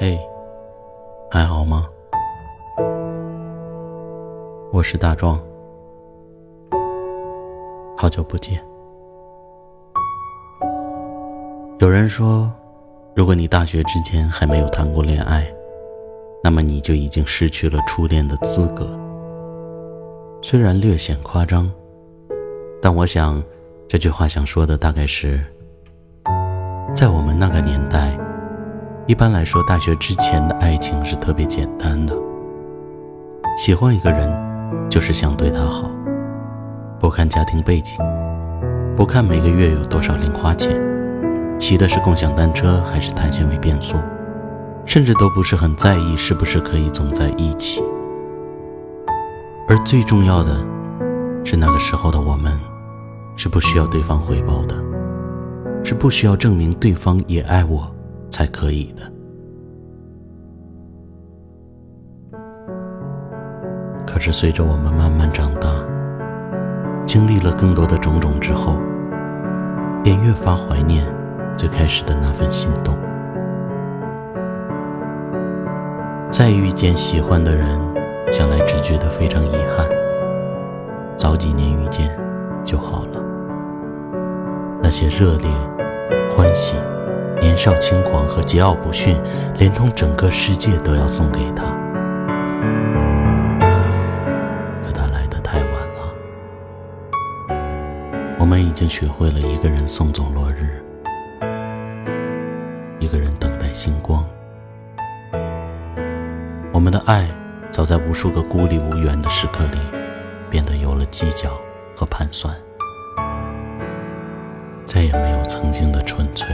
嘿还好吗？我是大壮好久不见。有人说如果你大学之前还没有谈过恋爱那么你就已经失去了初恋的资格。虽然略显夸张但我想这句话想说的大概是在我们那个年代一般来说，大学之前的爱情是特别简单的。喜欢一个人，就是想对他好，不看家庭背景，不看每个月有多少零花钱，骑的是共享单车还是碳纤维变速，甚至都不是很在意是不是可以总在一起。而最重要的，是那个时候的我们，是不需要对方回报的，是不需要证明对方也爱我才可以的。可是，随着我们慢慢长大，经历了更多的种种之后，便越发怀念最开始的那份心动。再遇见喜欢的人，想来只觉得非常遗憾。早几年遇见就好了。那些热烈、欢喜、年少轻狂和桀骜不驯，连同整个世界都要送给他。可他来的太晚了我们已经学会了一个人送走落日，一个人等待星光。我们的爱早在无数个孤立无援的时刻里，变得有了计较和盘算，再也没有曾经的纯粹。